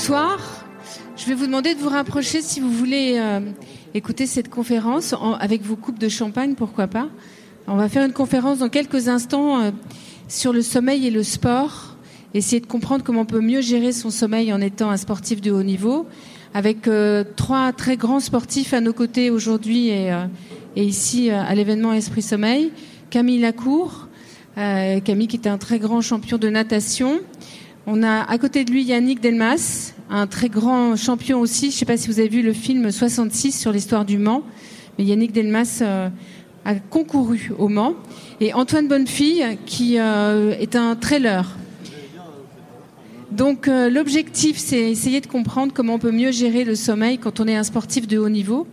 Bonsoir. Je vais vous demander de vous rapprocher si vous voulez euh, écouter cette conférence avec vos coupes de champagne, pourquoi pas. On va faire une conférence dans quelques instants euh, sur le sommeil et le sport. Essayer de comprendre comment on peut mieux gérer son sommeil en étant un sportif de haut niveau. Avec euh, trois très grands sportifs à nos côtés aujourd'hui et, et, ici à l'événement Esprit Sommeil. Camille Lacour, Camille qui est un très grand champion de natation. On a à côté de lui Yannick Delmas, un très grand champion aussi. Je ne sais pas si vous avez vu le film 66 sur l'histoire du Mans, mais Yannick Delmas euh, a concouru au Mans. Et Antoine Bonnefille, qui euh, est un trailer. Donc euh, l'objectif, c'est essayer de comprendre comment on peut mieux gérer le sommeil quand on est un sportif de haut niveau.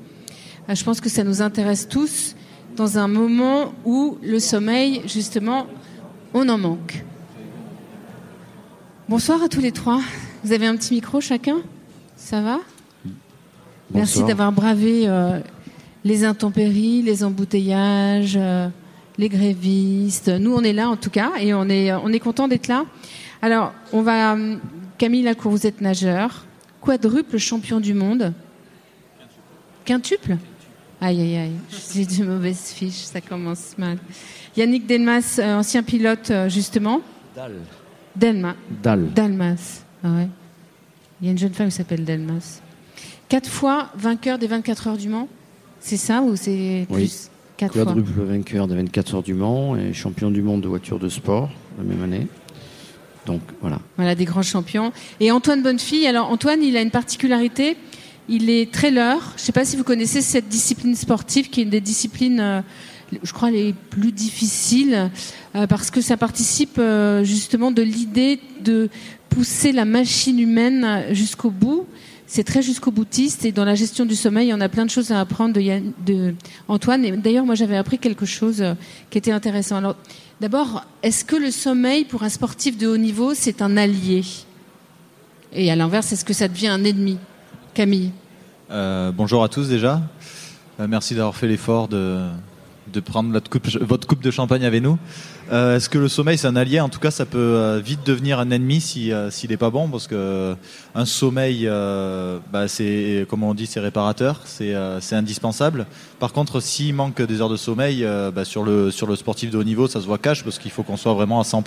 je pense que ça nous intéresse tous dans un moment où le sommeil, justement, on en manque. Bonsoir à tous les trois. Vous avez un petit micro chacun? Ça va? Merci d'avoir bravé euh, les intempéries, les embouteillages, euh, les grévistes. Nous, on est là en tout cas et on est, on est content d'être là. Alors, on va. Camille Lacour, vous êtes nageur, quadruple champion du monde. Quintuple? Aïe, aïe, aïe. J'ai de mauvaises fiches, ça commence mal. Yannick Delmas, euh, ancien pilote, justement. Delma. Dal. Dalmas. Ah Il y a une jeune femme qui s'appelle Delmas. Quatre fois vainqueur des 24 heures du Mans C'est ça ou c'est plus oui. Quatre Quadruple vainqueur des 24 heures du Mans et champion du monde de voiture de sport la même année. Donc voilà. Voilà des grands champions. Et Antoine Bonnefille, alors Antoine, il a une particularité. Il est trailer. Je ne sais pas si vous connaissez cette discipline sportive qui est une des disciplines, euh, je crois, les plus difficiles euh, parce que ça participe euh, justement de l'idée de pousser la machine humaine jusqu'au bout. C'est très jusqu'au boutiste et dans la gestion du sommeil, on a plein de choses à apprendre de, Antoine. D'ailleurs, moi, j'avais appris quelque chose euh, qui était intéressant. Alors, d'abord, est-ce que le sommeil pour un sportif de haut niveau, c'est un allié? Et à l'inverse, est-ce que ça devient un ennemi? Camille? Bonjour à tous déjà. Merci d'avoir fait l'effort de, de prendre votre coupe, de champagne avec nous. Euh, Est-ce que le sommeil c'est un allié? En tout cas, ça peut euh, vite devenir un ennemi si euh, s'il n'est pas bon, parce que un sommeil, bah, c'est comme on dit, c'est réparateur, c'est c'est indispensable. Par contre, s'il manque des heures de sommeil, bah, sur le sur le sportif de haut niveau, ça se voit cash parce qu'il faut qu'on soit vraiment à 100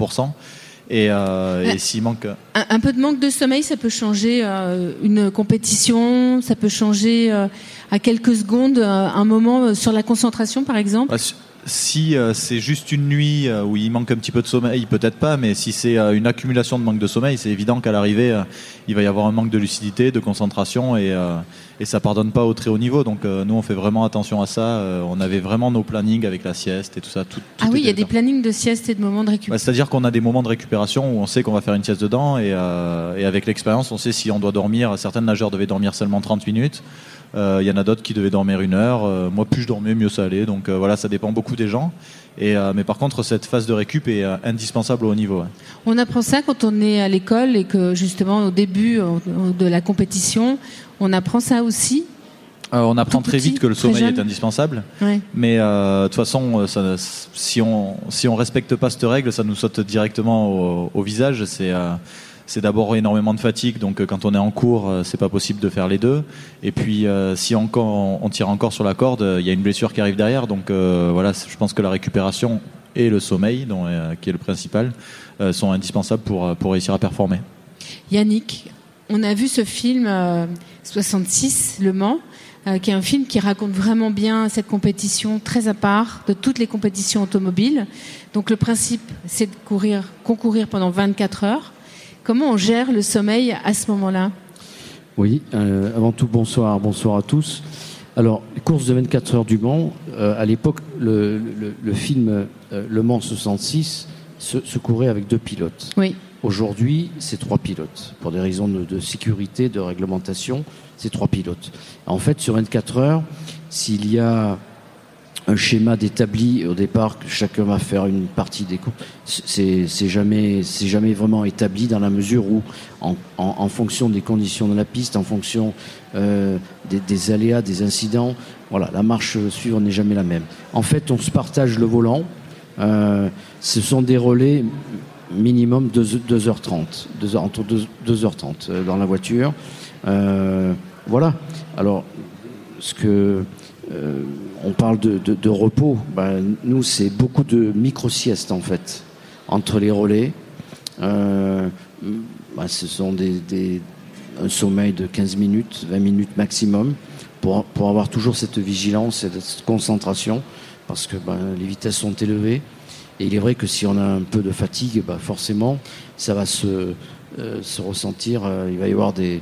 et, euh, et s'il manque un, un, peu de manque de sommeil, ça peut changer euh, une compétition, ça peut changer euh, à quelques secondes un moment sur la concentration, par exemple. Bah, si euh, c'est juste une nuit euh, où il manque un petit peu de sommeil, peut-être pas, mais si c'est euh, une accumulation de manque de sommeil, c'est évident qu'à l'arrivée, il va y avoir un manque de lucidité, de concentration, et, et ça pardonne pas au très haut niveau. Donc nous, on fait vraiment attention à ça. on avait vraiment nos plannings avec la sieste et tout ça. Tout, ah oui, il y a des plannings de sieste et de moments de récupération. Bah, c'est-à-dire qu'on a des moments de récupération où on sait qu'on va faire une sieste dedans, et, et avec l'expérience, on sait si on doit dormir. Certains nageurs devaient dormir seulement 30 minutes. Il euh, y en a d'autres qui devaient dormir une heure. Euh, moi, plus je dormais, mieux ça allait. Donc euh, voilà, ça dépend beaucoup des gens. Et, mais par contre, cette phase de récup est indispensable au haut niveau. On apprend ça quand on est à l'école et que justement au début de la compétition, on apprend ça aussi? on apprend très vite que le sommeil est indispensable, mais de toute façon, ça, si on si on respecte pas cette règle, ça nous saute directement au, au visage. C'est c'est d'abord énormément de fatigue, donc euh, quand on est en cours, euh, c'est pas possible de faire les deux. Et puis euh, si encore, on tire encore sur la corde, il y a une blessure qui arrive derrière. Donc voilà, je pense que la récupération et le sommeil, dont, qui est le principal, sont indispensables pour, pour réussir à performer. Yannick, on a vu ce film 66, Le Mans, qui est un film qui raconte vraiment bien cette compétition très à part de toutes les compétitions automobiles. Donc le principe, c'est de courir, concourir pendant 24 heures. Comment on gère le sommeil à ce moment-là Oui, euh, avant tout, bonsoir, bonsoir à tous. Alors, course de 24 heures du Mans, euh, à l'époque, le, film euh, Le Mans 66 se, courait avec deux pilotes. Oui. Aujourd'hui, c'est trois pilotes. Pour des raisons de, de sécurité, de réglementation, c'est trois pilotes. En fait, sur 24 heures, s'il y a un schéma d'établi au départ que chacun va faire une partie des cours. C'est jamais c'est jamais vraiment établi dans la mesure où en, en, en, fonction des conditions de la piste, en fonction euh, des, des, aléas, des incidents, voilà, la marche suivante n'est jamais la même. En fait, on se partage le volant. Euh, ce sont des relais minimum 2h30, 2 entre 2h30 dans la voiture. voilà. Alors, ce que on parle de, repos, ben, nous c'est beaucoup de micro-siestes en fait, entre les relais. Ben, ce sont des, un sommeil de 15 minutes, 20 minutes maximum, pour, avoir toujours cette vigilance et cette concentration, parce que ben, les vitesses sont élevées. Et il est vrai que si on a un peu de fatigue, forcément, ça va se, euh, se ressentir. Euh, il va y avoir des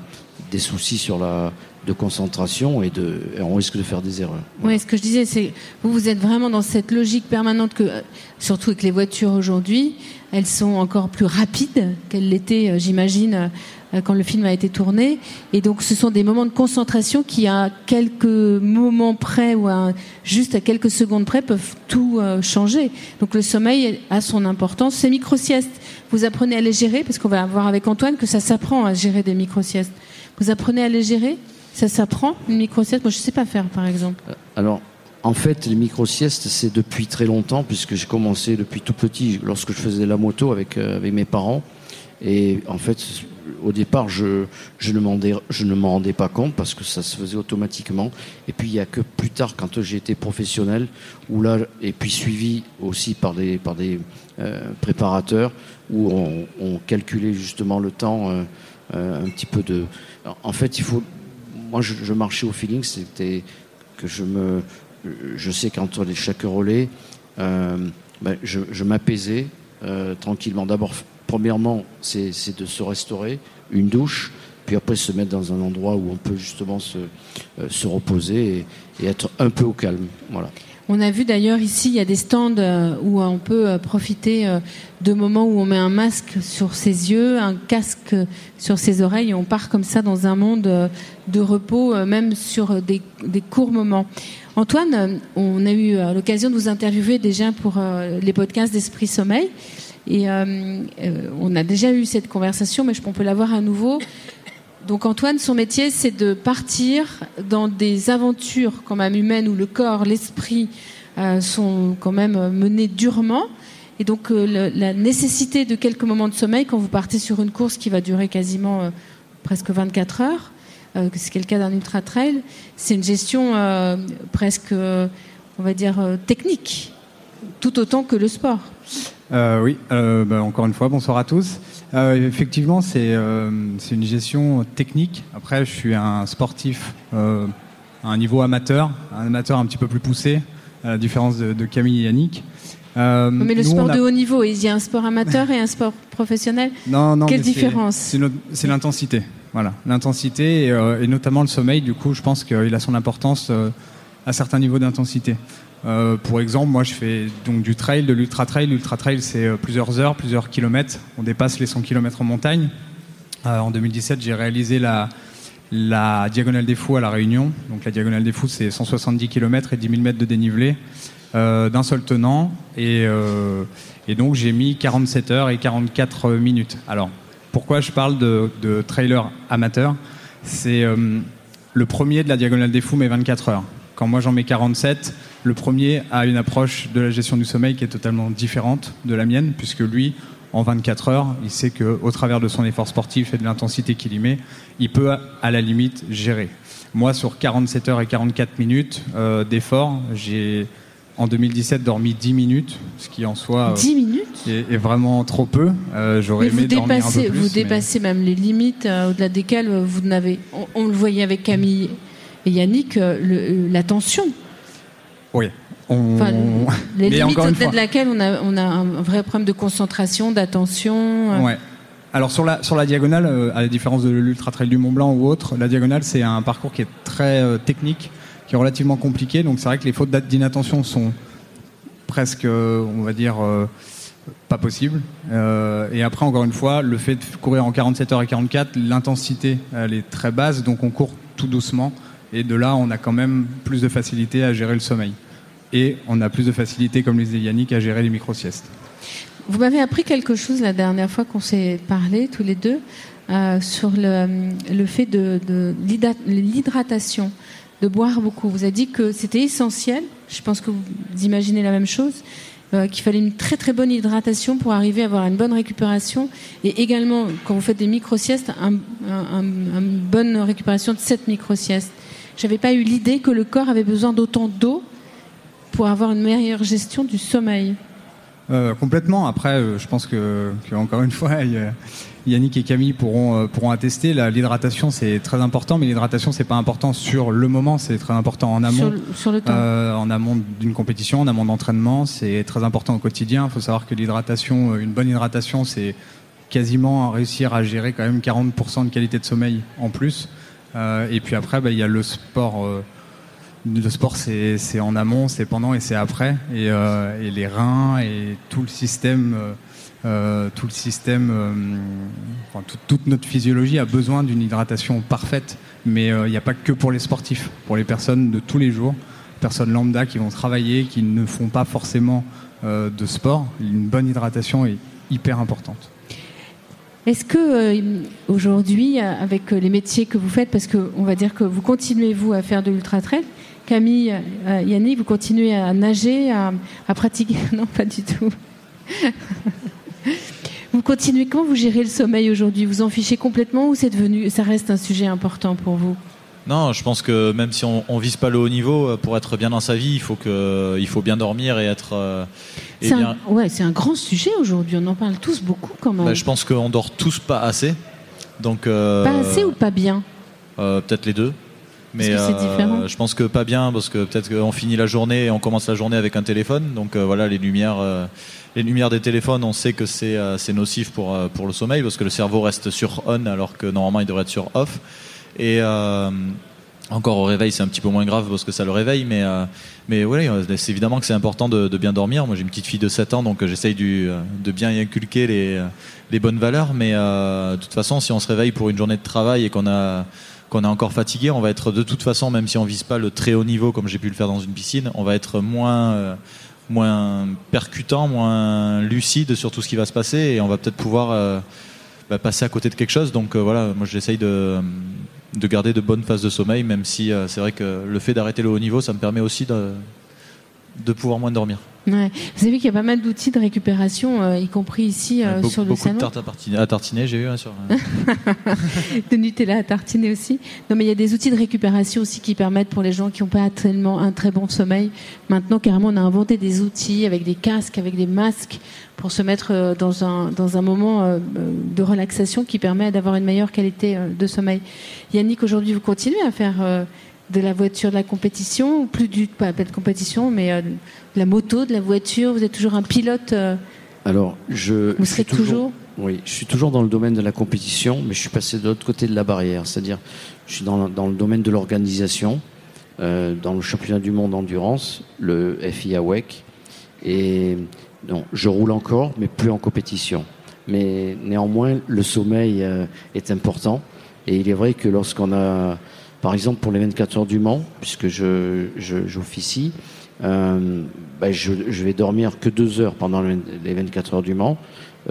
soucis sur la, de concentration et, de, on risque de faire des erreurs. Oui, ce que je disais, c'est vous, vous êtes vraiment dans cette logique permanente que, surtout avec les voitures aujourd'hui, elles sont encore plus rapides qu'elles l'étaient, euh, j'imagine, euh, quand le film a été tourné. Et donc, ce sont des moments de concentration qui, à quelques moments près ou juste à quelques secondes près, peuvent tout euh, changer. Donc, le sommeil a son importance. Ces micro-siestes, vous apprenez à les gérer, parce qu'on va voir avec Antoine que ça s'apprend à gérer des micro-siestes. Vous apprenez à les gérer? Ça s'apprend, une micro-sieste? Moi, je ne sais pas faire, par exemple. Euh, alors, en fait, les micro-siestes, c'est depuis très longtemps, puisque j'ai commencé depuis tout petit, lorsque je faisais la moto avec, euh, avec mes parents. Et en fait, au départ, je, je ne m'en rendais pas compte parce que ça se faisait automatiquement. Et puis, il n'y a que plus tard, quand j'ai été professionnel, où là, et puis suivi aussi par des, par des euh, préparateurs, où on, calculait justement le temps, un petit peu de. En fait, il faut moi, je, marchais au feeling, c'était que je me, je sais qu'entre chaque relais, euh, ben, je, m'apaisais euh, tranquillement. D'abord, premièrement, c'est de se restaurer, une douche, puis après se mettre dans un endroit où on peut justement se, euh, se reposer et, et, être un peu au calme. Voilà. On a vu d'ailleurs ici, il y a des stands euh, où on peut euh, profiter euh, de moments où on met un masque sur ses yeux, un casque sur ses oreilles et on part comme ça dans un monde de repos, même sur des, courts moments. Antoine, on a eu l'occasion de vous interviewer déjà pour les podcasts d'Esprit Sommeil. Et on a déjà eu cette conversation, mais je peux l'avoir à nouveau. Donc Antoine, son métier, c'est de partir dans des aventures quand même humaines où le corps, l'esprit euh, sont quand même menés durement. Et donc euh, la nécessité de quelques moments de sommeil quand vous partez sur une course qui va durer quasiment euh, presque 24 heures, c'est le cas d'un ultra trail, c'est une gestion presque, on va dire, technique, tout autant que le sport. oui, bah, encore une fois, bonsoir à tous. Euh, effectivement, euh, c'est une gestion technique. Après, je suis un sportif euh, à un niveau amateur, un amateur un petit peu plus poussé, à la différence de, Camille et Yannick. mais le sport de haut niveau, il y a un sport amateur et un sport professionnel? Non, non. Quelle différence? C'est l'intensité. Voilà, l'intensité et, et, notamment le sommeil. Du coup, je pense qu'il a son importance à certains niveaux d'intensité. Euh, pour exemple, moi je fais donc du trail, de l'ultra trail. L'ultra trail c'est euh, plusieurs heures, plusieurs kilomètres. On dépasse les 100 km en montagne. Euh, en 2017, j'ai réalisé la, Diagonale des Fous à La Réunion. Donc la Diagonale des Fous c'est 170 km et 10 000 mètres de dénivelé d'un seul tenant. Et, donc j'ai mis 47 heures et 44 minutes. Alors pourquoi je parle de, de trailer amateur? C'est le premier de la Diagonale des Fous, mais 24 heures. Quand moi j'en mets 47, le premier a une approche de la gestion du sommeil qui est totalement différente de la mienne, puisque lui, en 24 heures, il sait qu'au travers de son effort sportif et de l'intensité qu'il y met, il peut à la limite gérer. Moi, sur 47 heures et 44 minutes euh, d'effort, j'ai en 2017 dormi 10 minutes, ce qui en soi 10 euh, minutes? est, vraiment trop peu. Euh, j'aurais aimé dormir un peu plus, Vous dépassez même les limites au-delà desquelles vous n'avez. On, on, le voyait avec Camille Yannick, euh, la tension. Oui. On... les limites au-delà de laquelle on a, on a un vrai problème de concentration, d'attention. Euh. Ouais. Alors sur la, sur la diagonale, euh, à la différence de l'Ultra Trail du Mont Blanc ou autre, la diagonale c'est un parcours qui est très technique, qui est relativement compliqué. Donc c'est vrai que les fautes d'inattention sont presque, on va dire, pas possibles. et après, encore une fois, le fait de courir en 47 heures et 44, l'intensité elle est très basse, donc on court tout doucement. Et de là, on a quand même plus de facilité à gérer le sommeil. Et on a plus de facilité, comme le disait Yannick, à gérer les micro-siestes. Vous m'avez appris quelque chose la dernière fois qu'on s'est parlé, tous les deux, euh, sur le, fait de, l'hydratation, de boire beaucoup. Vous avez dit que c'était essentiel. Je pense que vous imaginez la même chose. euh, qu'il fallait une très très bonne hydratation pour arriver à avoir une bonne récupération et également quand vous faites des micro-siestes, une bonne récupération de 7 micro-siestes. J'avais pas eu l'idée que le corps avait besoin d'autant d'eau pour avoir une meilleure gestion du sommeil. Euh, complètement. Après, euh, je pense que, encore une fois, Yannick et Camille pourront euh, pourront attester. L'hydratation c'est très important, mais l'hydratation c'est pas important sur le moment, c'est très important en amont. Sur, le temps. en amont d'une compétition, en amont d'entraînement, c'est très important au quotidien. Il faut savoir que l'hydratation, une bonne hydratation, c'est quasiment réussir à gérer quand même 40% de qualité de sommeil en plus. Et puis après, bah, il y a le sport le sport, c'est en amont, c'est pendant et c'est après. Et, euh, les reins et tout le système, euh, euh, tout le système, toute notre physiologie a besoin d'une hydratation parfaite. Mais il n'y a pas que pour les sportifs, pour les personnes de tous les jours, personnes lambda qui vont travailler, qui ne font pas forcément de sport. Une bonne hydratation est hyper importante. Est-ce que aujourd'hui, avec les métiers que vous faites, parce qu'on va dire que vous continuez vous à faire de l'ultra trail, Camille, euh, Yannick, vous continuez à nager, à, pratiquer Non, pas du tout. vous continuez comment vous gérez le sommeil aujourd'hui? Vous en fichez complètement ou c'est devenu, ça reste un sujet important pour vous? Non, je pense que même si on, ne vise pas le haut niveau, euh, pour être bien dans sa vie, il faut que, il faut bien dormir et être. Euh, c'est un, ouais, c'est un grand sujet aujourd'hui. On en parle tous beaucoup quand même. Bah, je pense qu'on dort tous pas assez. Donc. pas assez ou pas bien Peut-être les deux. Mais euh, je pense que pas bien parce que peut-être qu'on finit la journée et on commence la journée avec un téléphone. Donc euh, voilà, les lumières, euh, les lumières des téléphones, on sait que c'est c'est nocif pour pour le sommeil parce que le cerveau reste sur on alors que normalement il devrait être sur off. Et encore au réveil, c'est un petit peu moins grave parce que ça le réveille, mais mais oui, c'est évidemment que c'est important de, bien dormir. Moi, j'ai une petite fille de 7 ans, donc j'essaye de bien y inculquer les bonnes valeurs. Mais de toute façon, si on se réveille pour une journée de travail et qu'on a qu'on est encore fatigué, on va être de toute façon, même si on vise pas le très haut niveau comme j'ai pu le faire dans une piscine, on va être moins, euh, moins percutant, moins lucide sur tout ce qui va se passer et on va peut-être pouvoir euh, bah, passer à côté de quelque chose. Donc euh, voilà, moi j'essaye de, de garder de bonnes phases de sommeil, même si c'est vrai que le fait d'arrêter le haut niveau, ça me permet aussi de, de pouvoir moins dormir. Vous avez vu qu'il y a pas mal d'outils de récupération, euh, y compris ici euh, sur le beaucoup salon. Beaucoup de tartes à tartiner, j'ai vu. Hein, sur, euh. de Nutella à tartiner aussi. Non, mais il y a des outils de récupération aussi qui permettent pour les gens qui n'ont pas tellement un très bon sommeil. Maintenant, carrément, on a inventé des outils avec des casques, avec des masques pour se mettre dans un, dans un moment de relaxation qui permet d'avoir une meilleure qualité de sommeil. Yannick, aujourd'hui, vous continuez à faire de la voiture de la compétition, ou plus du pas, de compétition, mais euh, de la moto, de la voiture. Vous êtes toujours un pilote. Euh, Alors, je. Vous serez toujours, Oui, je suis toujours dans le domaine de la compétition, mais je suis passé de l'autre côté de la barrière, c'est-à-dire, je suis dans, dans, le domaine de l'organisation, euh, dans le championnat du monde endurance, le FIA WEC, et non, je roule encore, mais plus en compétition. Mais néanmoins, le sommeil est important, et il est vrai que lorsqu'on a par exemple, pour les 24 heures du Mans, puisque je, j'officie, euh, ben je, vais dormir que deux heures pendant les 24 heures du Mans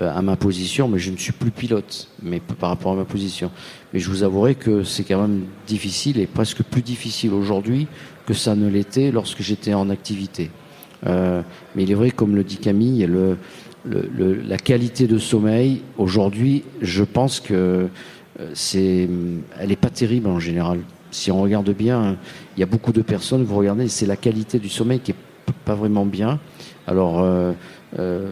euh, à ma position, mais je ne suis plus pilote, mais par rapport à ma position. Mais je vous avouerai que c'est quand même difficile et presque plus difficile aujourd'hui que ça ne l'était lorsque j'étais en activité. Euh, mais il est vrai, comme le dit Camille, le, le, la qualité de sommeil aujourd'hui, je pense que c'est, elle n'est pas terrible en général si on regarde bien, il y a beaucoup de personnes, vous regardez, c'est la qualité du sommeil qui est pas vraiment bien. Alors, euh, euh,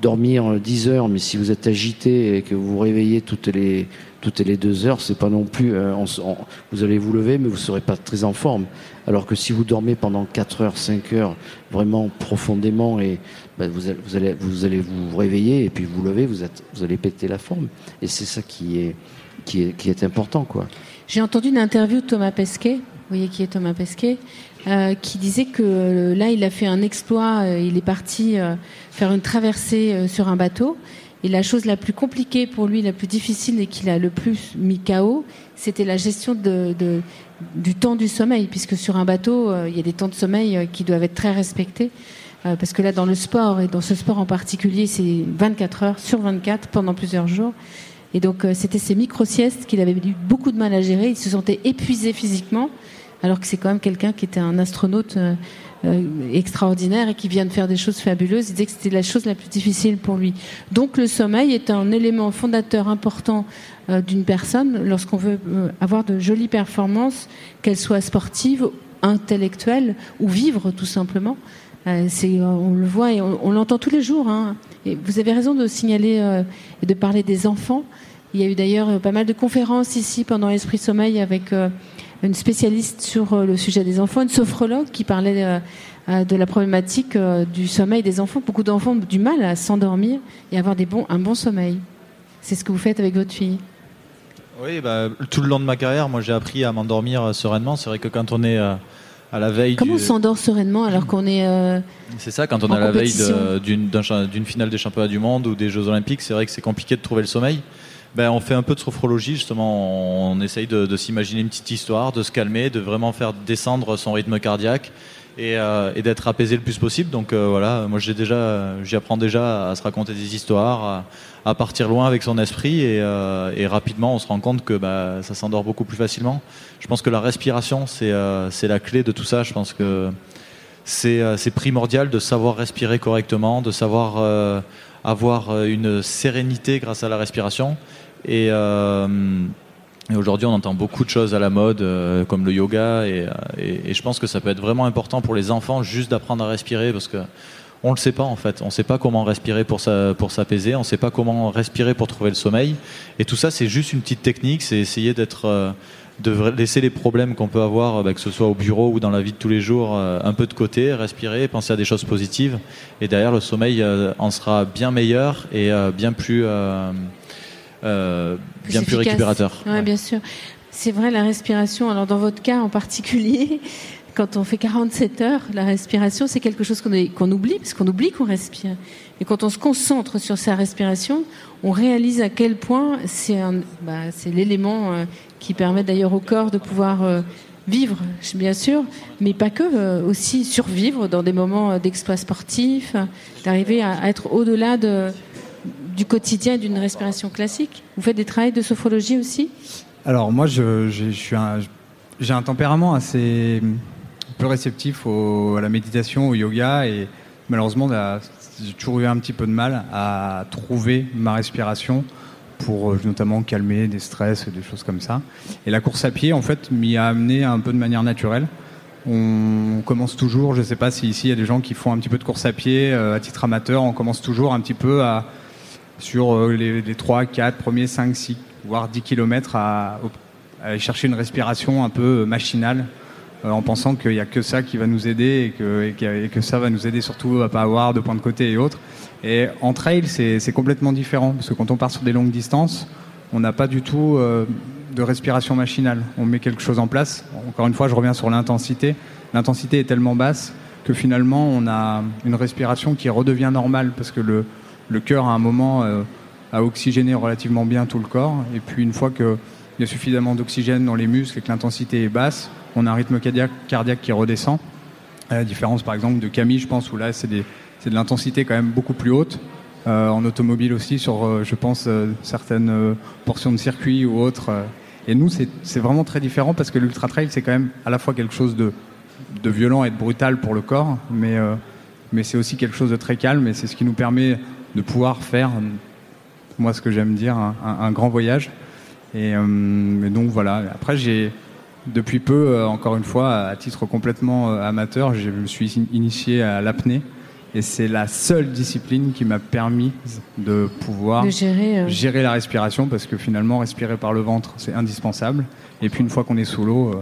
dormir 10 heures, mais si vous êtes agité et que vous vous réveillez toutes les, toutes les deux heures, c'est pas non plus. Euh, vous allez vous lever, mais vous serez pas très en forme. Alors que si vous dormez pendant 4 heures, 5 heures, vraiment profondément, et ben, vous, allez, vous, allez, vous allez vous réveiller et puis vous lever, vous, êtes, vous allez péter la forme. Et c'est ça qui est, qui est, important. J'ai entendu une interview de Thomas Pesquet, vous voyez qui est Thomas Pesquet, euh, qui disait que euh, là, il a fait un exploit, euh, il est parti faire une traversée sur un bateau. Et la chose la plus compliquée pour lui, la plus difficile et qu'il a le plus mis KO, c'était la gestion du temps du sommeil, puisque sur un bateau, il y a des temps de sommeil qui doivent être très respectés. parce que là, dans le sport, et dans ce sport en particulier, c'est 24 heures sur 24 pendant plusieurs jours. Et donc, euh, c'était ces micro-siestes qu'il avait eu beaucoup de mal à gérer. Il se sentait épuisé physiquement, alors que c'est quand même quelqu'un qui était un astronaute euh, extraordinaire et qui vient de faire des choses fabuleuses. Il disait que c'était la chose la plus difficile pour lui. Donc le sommeil est un élément fondateur important d'une personne lorsqu'on veut avoir de jolies performances, qu'elles soient sportives, intellectuelles ou vivre tout simplement. C'est, on le voit et on, l'entend tous les jours. Hein. Vous avez raison de signaler et de parler des enfants. Il y a eu d'ailleurs euh, pas mal de conférences ici pendant l'Esprit Sommeil avec euh, une spécialiste sur euh, le sujet des enfants, une sophrologue qui parlait de la problématique du sommeil des enfants. Beaucoup d'enfants ont du mal à s'endormir et avoir un bon sommeil. C'est ce que vous faites avec votre fille. Oui, bah, tout le long de ma carrière, moi j'ai appris à m'endormir sereinement. C'est vrai que quand on est à la veille. Comment on s'endort sereinement alors qu'on est. c'est ça, quand on est à la veille d'une finale des championnats du monde ou des Jeux Olympiques, c'est vrai que c'est compliqué de trouver le sommeil ben, on fait un peu de sophrologie, justement. On essaye de, s'imaginer une petite histoire, de se calmer, de vraiment faire descendre son rythme cardiaque et, euh, d'être apaisé le plus possible. Donc euh, voilà, moi j'ai déjà, j'apprends déjà à se raconter des histoires, à, partir loin avec son esprit euh, et, rapidement on se rend compte que bah, ça s'endort beaucoup plus facilement. Je pense que la respiration c'est la clé de tout ça. Je pense que c'est primordial de savoir respirer correctement, de savoir avoir une sérénité grâce à la respiration. Et, aujourd'hui, on entend beaucoup de choses à la mode, euh, comme le yoga, et, je pense que ça peut être vraiment important pour les enfants juste d'apprendre à respirer, parce que on le sait pas en fait. On sait pas comment respirer pour s'apaiser, on sait pas comment respirer pour trouver le sommeil. Et tout ça, c'est juste une petite technique, c'est essayer d'être euh, de laisser les problèmes qu'on peut avoir, bah, que ce soit au bureau ou dans la vie de tous les jours, un peu de côté, respirer, penser à des choses positives. Et derrière, le sommeil en sera bien meilleur et bien plus euh, bien plus, récupérateur. Ouais, bien sûr. C'est vrai, la respiration, alors dans votre cas en particulier, quand on fait 47 heures, la respiration, c'est quelque chose qu'on oublie, parce qu'on oublie qu'on respire. Et quand on se concentre sur sa respiration, on réalise à quel point c'est bah, l'élément euh, qui permet d'ailleurs au corps de pouvoir euh, vivre, bien sûr, mais pas que, aussi survivre dans des moments d'exploit sportif, d'arriver à, être au-delà de, du quotidien d'une respiration classique Vous faites des travaux de sophrologie aussi? Alors moi, je, suis j'ai un tempérament assez peu réceptif à la méditation, au yoga, et malheureusement, j'ai toujours eu un petit peu de mal à trouver ma respiration pour euh, notamment calmer des stress, des choses comme ça. Et la course à pied, en fait, m'y a amené un peu de manière naturelle. On commence toujours, je ne sais pas si ici il y a des gens qui font un petit peu de course à pied euh, à titre amateur, on commence toujours un petit peu à, sur euh, les, 3, 4 premiers 5, 6, voire 10 km à, aller chercher une respiration un peu machinale euh, en pensant qu'il n'y a que ça qui va nous aider et que, que, ça va nous aider surtout à pas avoir de points de côté et autres. Et en trail, c'est complètement différent parce que quand on part sur des longues distances, on n'a pas du tout euh, de respiration machinale. On met quelque chose en place. Encore une fois, je reviens sur l'intensité. L'intensité est tellement basse que finalement, on a une respiration qui redevient normale parce que le, le cœur, à un moment, euh, a oxygéné relativement bien tout le corps. Et puis, une fois qu'il y a suffisamment d'oxygène dans les muscles et que l'intensité est basse, on a un rythme cardiaque, qui redescend. À la différence, par exemple, de Camille, je pense, où là, c'est de l'intensité quand même beaucoup plus haute. Euh, en automobile aussi, sur, euh, je pense, certaines portions de circuit ou autres. Et nous, c'est vraiment très différent parce que l'ultra trail, c'est quand même à la fois quelque chose de, violent et de brutal pour le corps, mais c'est aussi quelque chose de très calme et c'est ce qui nous permet de pouvoir faire, moi ce que j'aime dire, un, grand voyage. Et, euh, donc voilà, après j'ai depuis peu, euh, encore une fois, à titre complètement euh, amateur, je me suis initié à l'apnée. Et c'est la seule discipline qui m'a permis de pouvoir gérer, gérer, la respiration parce que finalement, respirer par le ventre, c'est indispensable. Et puis une fois qu'on est sous l'eau,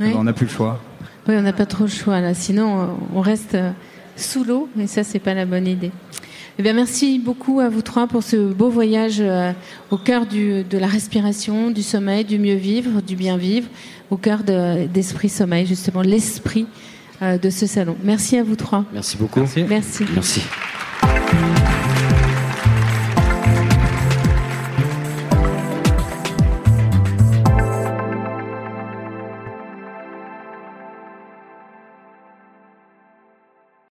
on n'a plus le choix. Oui, on n'a pas trop le choix là. Sinon, on reste sous l'eau et ça, c'est pas la bonne idée. Eh merci beaucoup à vous trois pour ce beau voyage euh, au cœur de la respiration, du sommeil, du mieux vivre, du bien vivre, au cœur d'Esprit Sommeil, justement, l'esprit euh, de ce salon. Merci à vous trois. Merci beaucoup. Merci. Merci.